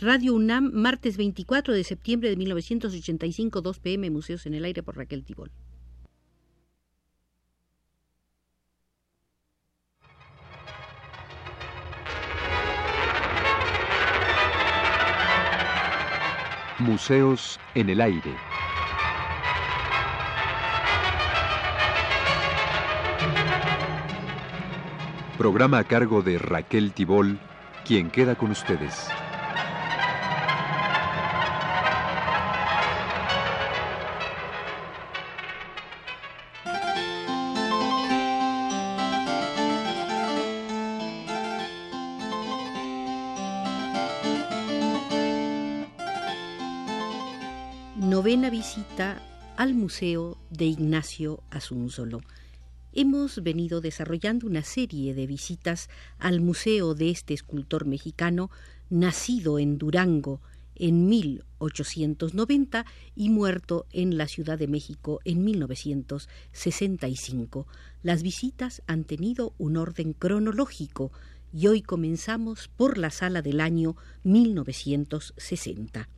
Radio UNAM, martes 24 de septiembre de 1985, 2 pm, Museos en el Aire por Raquel Tibol. Museos en el Aire. Programa a cargo de Raquel Tibol, quien queda con ustedes. Al Museo de Ignacio Asunzolo. Hemos venido desarrollando una serie de visitas al museo de este escultor mexicano, nacido en Durango en 1890 y muerto en la Ciudad de México en 1965. Las visitas han tenido un orden cronológico y hoy comenzamos por la sala del año 1960.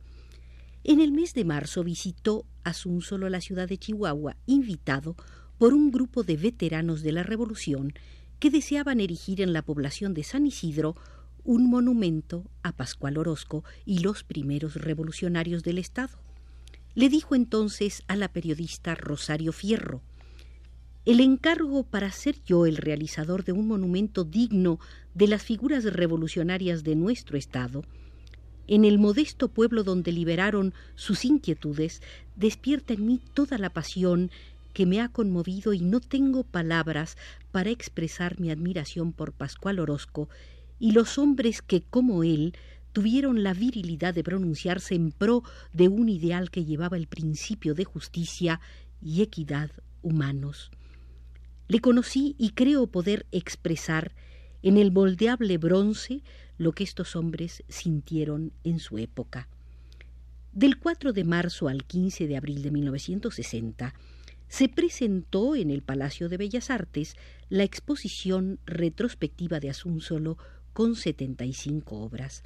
En el mes de marzo visitó Asunzolo la ciudad de Chihuahua, invitado por un grupo de veteranos de la Revolución que deseaban erigir en la población de San Isidro un monumento a Pascual Orozco y los primeros revolucionarios del Estado. Le dijo entonces a la periodista Rosario Fierro, el encargo para ser yo el realizador de un monumento digno de las figuras revolucionarias de nuestro Estado en el modesto pueblo donde liberaron sus inquietudes, despierta en mí toda la pasión que me ha conmovido y no tengo palabras para expresar mi admiración por Pascual Orozco y los hombres que, como él, tuvieron la virilidad de pronunciarse en pro de un ideal que llevaba el principio de justicia y equidad humanos. Le conocí y creo poder expresar en el moldeable bronce lo que estos hombres sintieron en su época. Del 4 de marzo al 15 de abril de 1960 se presentó en el Palacio de Bellas Artes la exposición retrospectiva de Asunzolo con 75 obras.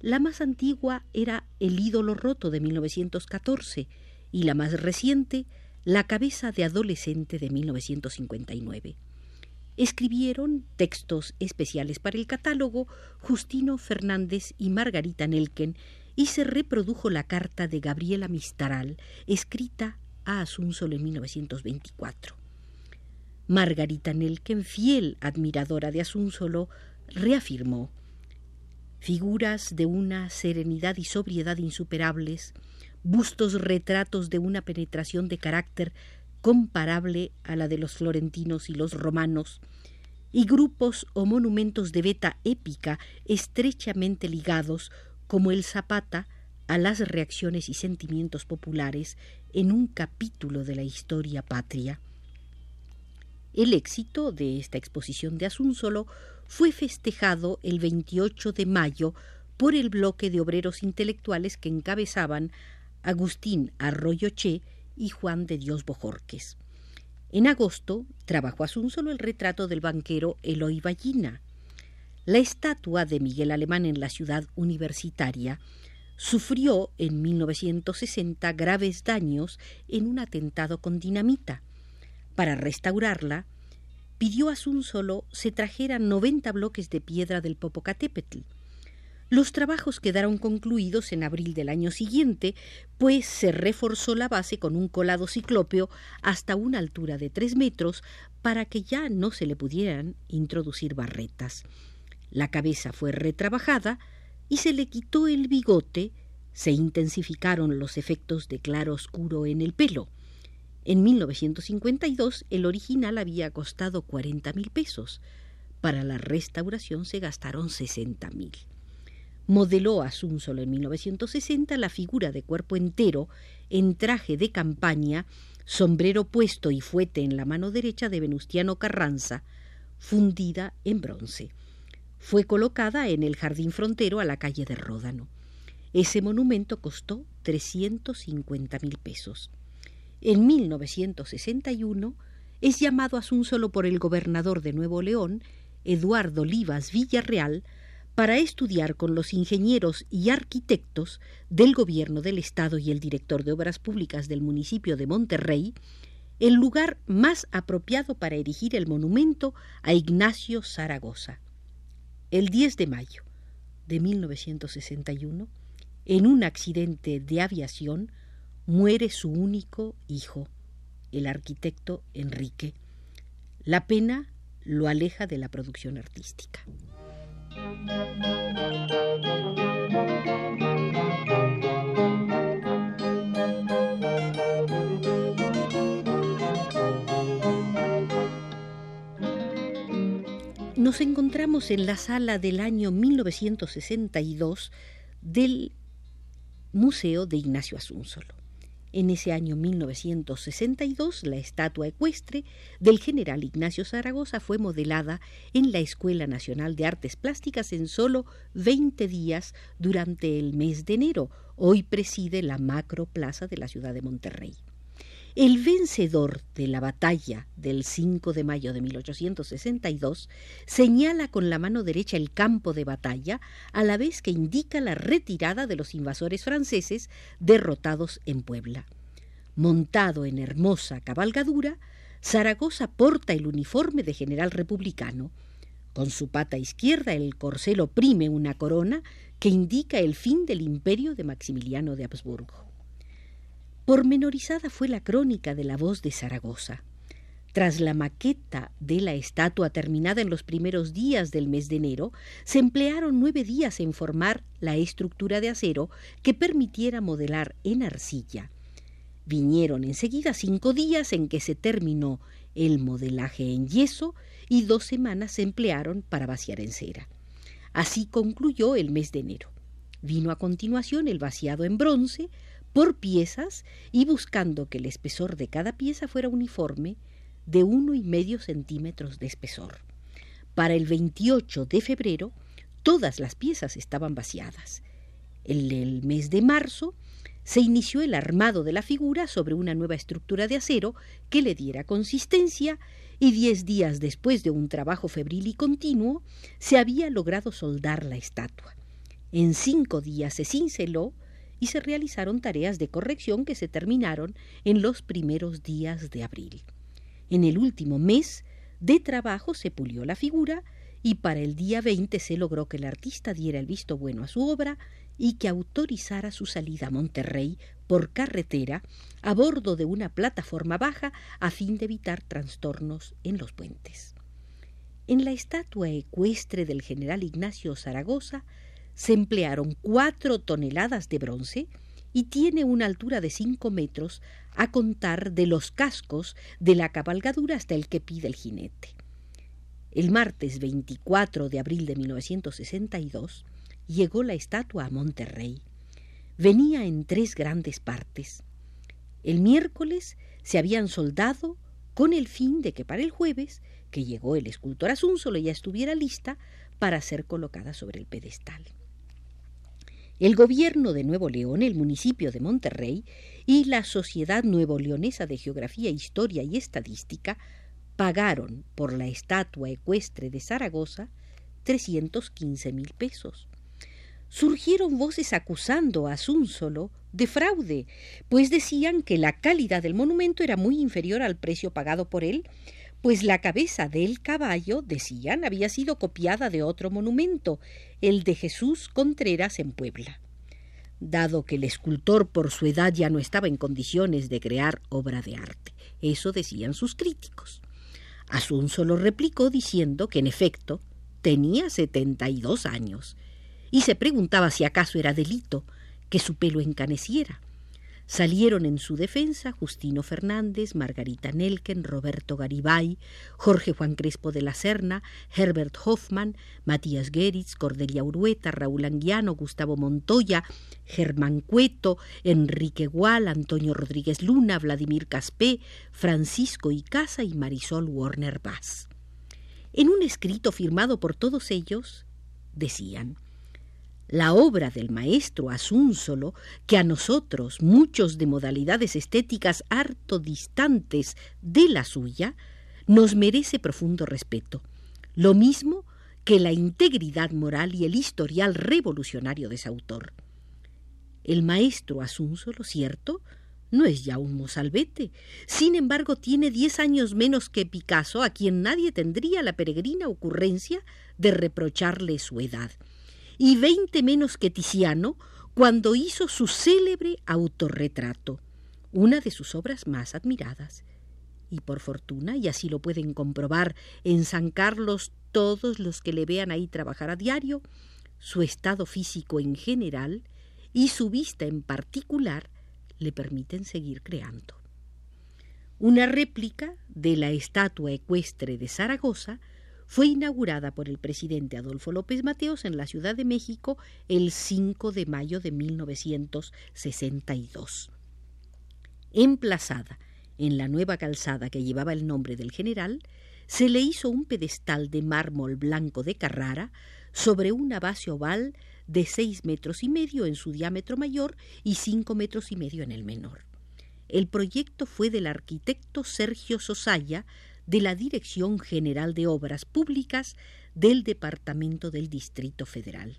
La más antigua era El ídolo roto de 1914 y la más reciente La cabeza de adolescente de 1959 escribieron textos especiales para el catálogo Justino Fernández y Margarita Nelken y se reprodujo la carta de Gabriela Mistaral, escrita a Asunzolo en 1924. Margarita Nelken, fiel admiradora de Asunzolo, reafirmó figuras de una serenidad y sobriedad insuperables, bustos retratos de una penetración de carácter comparable a la de los florentinos y los romanos, y grupos o monumentos de beta épica estrechamente ligados, como el Zapata, a las reacciones y sentimientos populares en un capítulo de la historia patria. El éxito de esta exposición de Asunzolo fue festejado el 28 de mayo por el bloque de obreros intelectuales que encabezaban Agustín Arroyo Che y Juan de Dios Bojorques. En agosto trabajó solo el retrato del banquero Eloy Ballina. La estatua de Miguel Alemán en la ciudad universitaria sufrió en 1960 graves daños en un atentado con dinamita. Para restaurarla, pidió a solo se trajeran 90 bloques de piedra del Popocatépetl. Los trabajos quedaron concluidos en abril del año siguiente, pues se reforzó la base con un colado ciclópeo hasta una altura de tres metros para que ya no se le pudieran introducir barretas. La cabeza fue retrabajada y se le quitó el bigote, se intensificaron los efectos de claro oscuro en el pelo. En 1952 el original había costado cuarenta mil pesos. Para la restauración se gastaron sesenta mil modeló a solo en 1960 la figura de cuerpo entero en traje de campaña, sombrero puesto y fuete en la mano derecha de Venustiano Carranza, fundida en bronce. Fue colocada en el jardín frontero a la calle de Ródano. Ese monumento costó 350 mil pesos. En 1961 es llamado a solo por el gobernador de Nuevo León, Eduardo Livas Villarreal, para estudiar con los ingenieros y arquitectos del gobierno del Estado y el director de Obras Públicas del municipio de Monterrey el lugar más apropiado para erigir el monumento a Ignacio Zaragoza. El 10 de mayo de 1961, en un accidente de aviación, muere su único hijo, el arquitecto Enrique. La pena lo aleja de la producción artística. Nos encontramos en la sala del año 1962 del Museo de Ignacio Asúnzolo. En ese año 1962, la estatua ecuestre del general Ignacio Zaragoza fue modelada en la Escuela Nacional de Artes Plásticas en solo 20 días durante el mes de enero. Hoy preside la macro plaza de la ciudad de Monterrey. El vencedor de la batalla del 5 de mayo de 1862 señala con la mano derecha el campo de batalla a la vez que indica la retirada de los invasores franceses derrotados en Puebla. Montado en hermosa cabalgadura, Zaragoza porta el uniforme de general republicano. Con su pata izquierda el corcel oprime una corona que indica el fin del imperio de Maximiliano de Habsburgo. Pormenorizada fue la crónica de la voz de Zaragoza. Tras la maqueta de la estatua terminada en los primeros días del mes de enero, se emplearon nueve días en formar la estructura de acero que permitiera modelar en arcilla. Vinieron enseguida cinco días en que se terminó el modelaje en yeso y dos semanas se emplearon para vaciar en cera. Así concluyó el mes de enero. Vino a continuación el vaciado en bronce, por piezas y buscando que el espesor de cada pieza fuera uniforme de uno y medio centímetros de espesor. Para el 28 de febrero todas las piezas estaban vaciadas. En el mes de marzo se inició el armado de la figura sobre una nueva estructura de acero que le diera consistencia y diez días después de un trabajo febril y continuo se había logrado soldar la estatua. En cinco días se cinceló y se realizaron tareas de corrección que se terminaron en los primeros días de abril. En el último mes de trabajo se pulió la figura y para el día 20 se logró que el artista diera el visto bueno a su obra y que autorizara su salida a Monterrey por carretera a bordo de una plataforma baja a fin de evitar trastornos en los puentes. En la estatua ecuestre del general Ignacio Zaragoza se emplearon cuatro toneladas de bronce y tiene una altura de cinco metros a contar de los cascos de la cabalgadura hasta el que pide el jinete. El martes 24 de abril de 1962 llegó la estatua a Monterrey. Venía en tres grandes partes. El miércoles se habían soldado con el fin de que para el jueves, que llegó el escultor Asúnzolo, ya estuviera lista para ser colocada sobre el pedestal. El gobierno de Nuevo León, el municipio de Monterrey y la Sociedad Nuevo Leonesa de Geografía, Historia y Estadística pagaron por la estatua ecuestre de Zaragoza 315 mil pesos. Surgieron voces acusando a Zúnzolo de fraude, pues decían que la calidad del monumento era muy inferior al precio pagado por él pues la cabeza del caballo, decían, había sido copiada de otro monumento, el de Jesús Contreras en Puebla. Dado que el escultor por su edad ya no estaba en condiciones de crear obra de arte. Eso decían sus críticos. Asunzo lo replicó diciendo que en efecto tenía setenta y dos años y se preguntaba si acaso era delito que su pelo encaneciera. Salieron en su defensa Justino Fernández, Margarita Nelken, Roberto Garibay, Jorge Juan Crespo de la Serna, Herbert Hoffman, Matías Geritz, Cordelia Urueta, Raúl Anguiano, Gustavo Montoya, Germán Cueto, Enrique Gual, Antonio Rodríguez Luna, Vladimir Caspé, Francisco Icaza y Marisol Warner Bass. En un escrito firmado por todos ellos, decían la obra del maestro Asúnzolo, que a nosotros, muchos de modalidades estéticas harto distantes de la suya, nos merece profundo respeto, lo mismo que la integridad moral y el historial revolucionario de su autor. El maestro Asunzo, lo cierto, no es ya un mozalbete. Sin embargo, tiene diez años menos que Picasso, a quien nadie tendría la peregrina ocurrencia de reprocharle su edad, y veinte menos que Tiziano cuando hizo su célebre autorretrato, una de sus obras más admiradas. Y por fortuna, y así lo pueden comprobar en San Carlos todos los que le vean ahí trabajar a diario, su estado físico en general y su vista en particular le permiten seguir creando. Una réplica de la estatua ecuestre de Zaragoza fue inaugurada por el presidente Adolfo López Mateos en la Ciudad de México el 5 de mayo de 1962. Emplazada en la nueva calzada que llevaba el nombre del general, se le hizo un pedestal de mármol blanco de Carrara sobre una base oval de seis metros y medio en su diámetro mayor y cinco metros y medio en el menor. El proyecto fue del arquitecto Sergio Sosaya de la Dirección General de Obras Públicas del Departamento del Distrito Federal.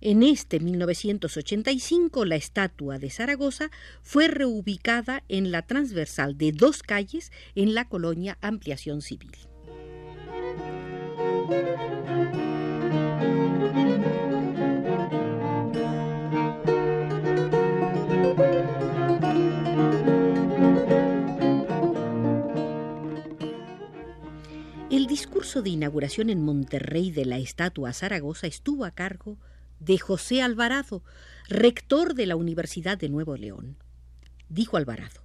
En este 1985 la estatua de Zaragoza fue reubicada en la transversal de dos calles en la colonia Ampliación Civil. El discurso de inauguración en Monterrey de la estatua Zaragoza estuvo a cargo de José Alvarado, rector de la Universidad de Nuevo León. Dijo Alvarado,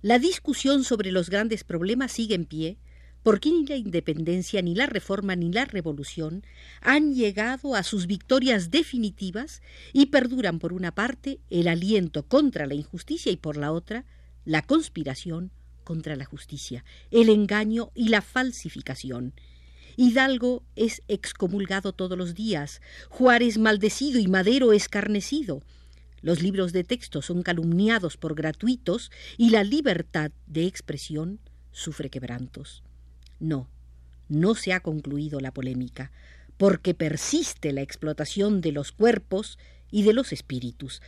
la discusión sobre los grandes problemas sigue en pie porque ni la independencia, ni la reforma, ni la revolución han llegado a sus victorias definitivas y perduran por una parte el aliento contra la injusticia y por la otra la conspiración contra la justicia, el engaño y la falsificación. Hidalgo es excomulgado todos los días, Juárez maldecido y Madero escarnecido. Los libros de texto son calumniados por gratuitos y la libertad de expresión sufre quebrantos. No, no se ha concluido la polémica, porque persiste la explotación de los cuerpos y de los espíritus.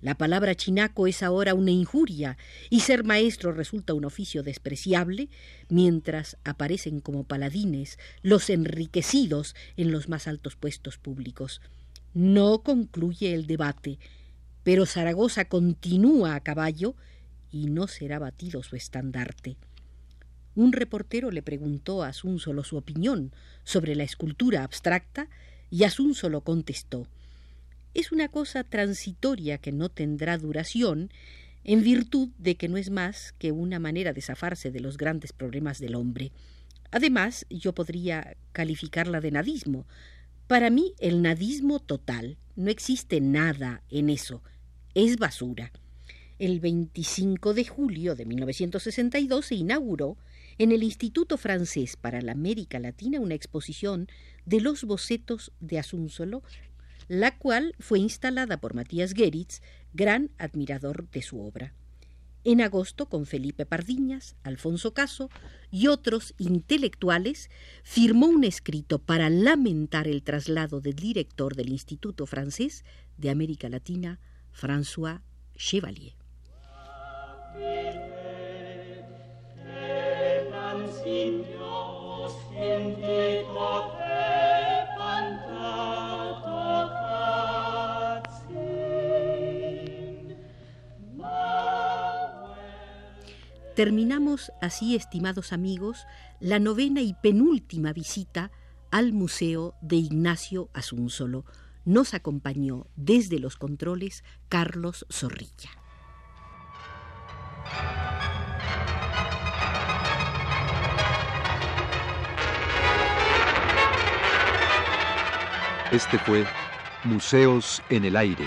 La palabra chinaco es ahora una injuria y ser maestro resulta un oficio despreciable, mientras aparecen como paladines los enriquecidos en los más altos puestos públicos. No concluye el debate, pero Zaragoza continúa a caballo y no será batido su estandarte. Un reportero le preguntó a Asunsolo su opinión sobre la escultura abstracta y Asunsolo contestó es una cosa transitoria que no tendrá duración en virtud de que no es más que una manera de zafarse de los grandes problemas del hombre. Además, yo podría calificarla de nadismo. Para mí, el nadismo total no existe nada en eso. Es basura. El 25 de julio de 1962 se inauguró en el Instituto Francés para la América Latina una exposición de los bocetos de Asunsolo, la cual fue instalada por Matías Geritz, gran admirador de su obra. En agosto, con Felipe Pardiñas, Alfonso Caso y otros intelectuales, firmó un escrito para lamentar el traslado del director del Instituto Francés de América Latina, François Chevalier. Terminamos así, estimados amigos, la novena y penúltima visita al Museo de Ignacio Asunsolo. Nos acompañó desde los controles Carlos Zorrilla. Este fue Museos en el Aire.